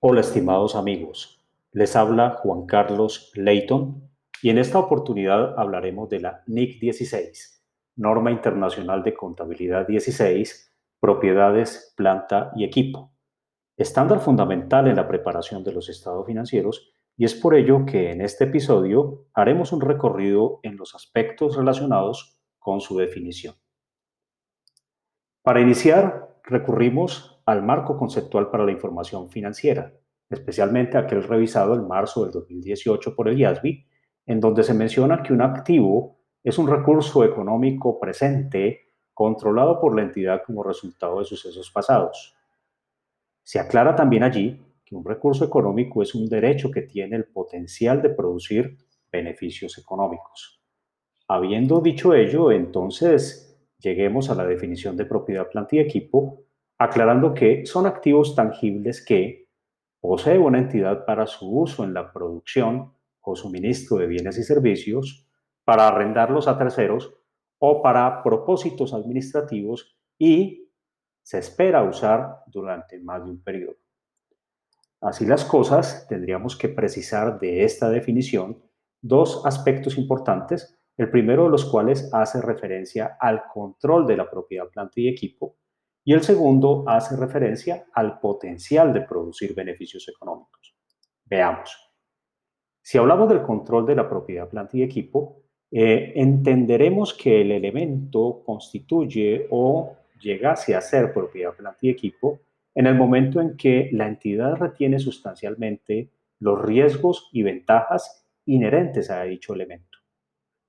Hola estimados amigos, les habla Juan Carlos Leighton y en esta oportunidad hablaremos de la NIC 16, Norma Internacional de Contabilidad 16, Propiedades, Planta y Equipo, estándar fundamental en la preparación de los estados financieros y es por ello que en este episodio haremos un recorrido en los aspectos relacionados con su definición. Para iniciar, recurrimos al marco conceptual para la información financiera, especialmente aquel revisado en marzo del 2018 por el IASBI, en donde se menciona que un activo es un recurso económico presente controlado por la entidad como resultado de sucesos pasados. Se aclara también allí que un recurso económico es un derecho que tiene el potencial de producir beneficios económicos. Habiendo dicho ello, entonces lleguemos a la definición de propiedad, planta y equipo, aclarando que son activos tangibles que posee una entidad para su uso en la producción o suministro de bienes y servicios, para arrendarlos a terceros o para propósitos administrativos y se espera usar durante más de un periodo. Así las cosas, tendríamos que precisar de esta definición dos aspectos importantes, el primero de los cuales hace referencia al control de la propiedad, planta y equipo, y el segundo hace referencia al potencial de producir beneficios económicos. Veamos. Si hablamos del control de la propiedad, planta y equipo, eh, entenderemos que el elemento constituye o llegase a ser propiedad, planta y equipo en el momento en que la entidad retiene sustancialmente los riesgos y ventajas inherentes a dicho elemento.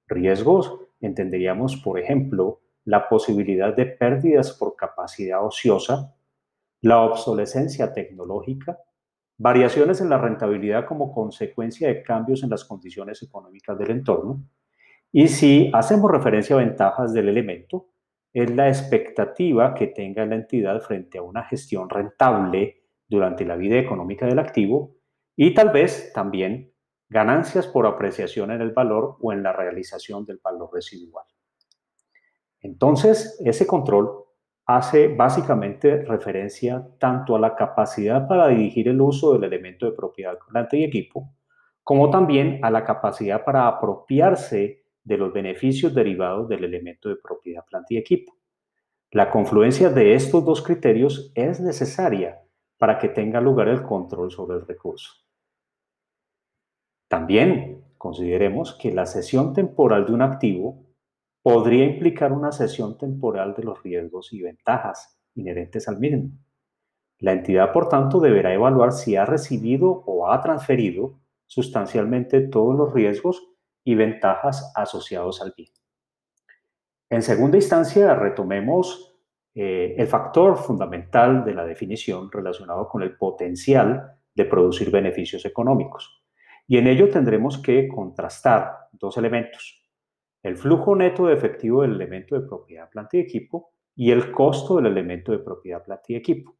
Riesgos entenderíamos, por ejemplo, la posibilidad de pérdidas por capacidad ociosa, la obsolescencia tecnológica, variaciones en la rentabilidad como consecuencia de cambios en las condiciones económicas del entorno. Y si hacemos referencia a ventajas del elemento, es la expectativa que tenga la entidad frente a una gestión rentable durante la vida económica del activo y tal vez también ganancias por apreciación en el valor o en la realización del valor residual. Entonces, ese control hace básicamente referencia tanto a la capacidad para dirigir el uso del elemento de propiedad planta y equipo, como también a la capacidad para apropiarse de los beneficios derivados del elemento de propiedad planta y equipo. La confluencia de estos dos criterios es necesaria para que tenga lugar el control sobre el recurso. También consideremos que la cesión temporal de un activo podría implicar una cesión temporal de los riesgos y ventajas inherentes al mismo. La entidad, por tanto, deberá evaluar si ha recibido o ha transferido sustancialmente todos los riesgos y ventajas asociados al bien. En segunda instancia, retomemos eh, el factor fundamental de la definición relacionado con el potencial de producir beneficios económicos. Y en ello tendremos que contrastar dos elementos el flujo neto de efectivo del elemento de propiedad, planta y equipo y el costo del elemento de propiedad, planta y equipo.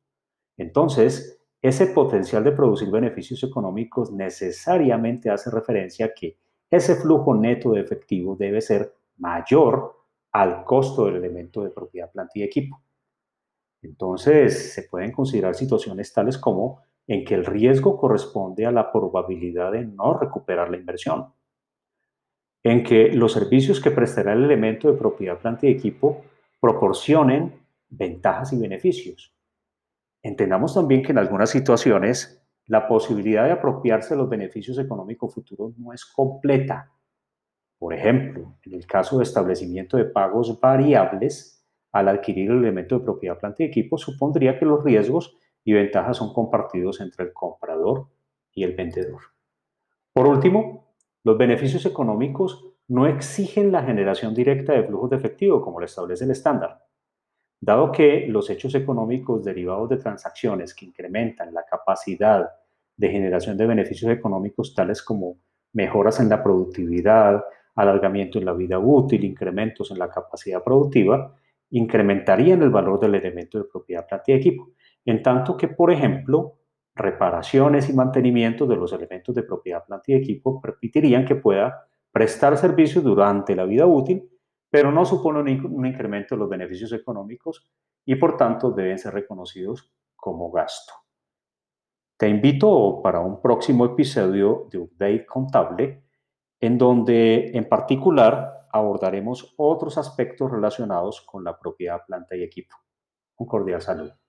Entonces, ese potencial de producir beneficios económicos necesariamente hace referencia a que ese flujo neto de efectivo debe ser mayor al costo del elemento de propiedad, planta y equipo. Entonces, se pueden considerar situaciones tales como en que el riesgo corresponde a la probabilidad de no recuperar la inversión en que los servicios que prestará el elemento de propiedad, planta y equipo proporcionen ventajas y beneficios. Entendamos también que en algunas situaciones la posibilidad de apropiarse de los beneficios económicos futuros no es completa. Por ejemplo, en el caso de establecimiento de pagos variables, al adquirir el elemento de propiedad, planta y equipo, supondría que los riesgos y ventajas son compartidos entre el comprador y el vendedor. Por último, los beneficios económicos no exigen la generación directa de flujos de efectivo, como lo establece el estándar. Dado que los hechos económicos derivados de transacciones que incrementan la capacidad de generación de beneficios económicos, tales como mejoras en la productividad, alargamiento en la vida útil, incrementos en la capacidad productiva, incrementarían el valor del elemento de propiedad planta y equipo. En tanto que, por ejemplo, reparaciones y mantenimiento de los elementos de propiedad, planta y equipo permitirían que pueda prestar servicios durante la vida útil, pero no supone un, incremento de los beneficios económicos y por tanto deben ser reconocidos como gasto. Te invito para un próximo episodio de Update Contable, en donde en particular abordaremos otros aspectos relacionados con la propiedad, planta y equipo. Un cordial saludo.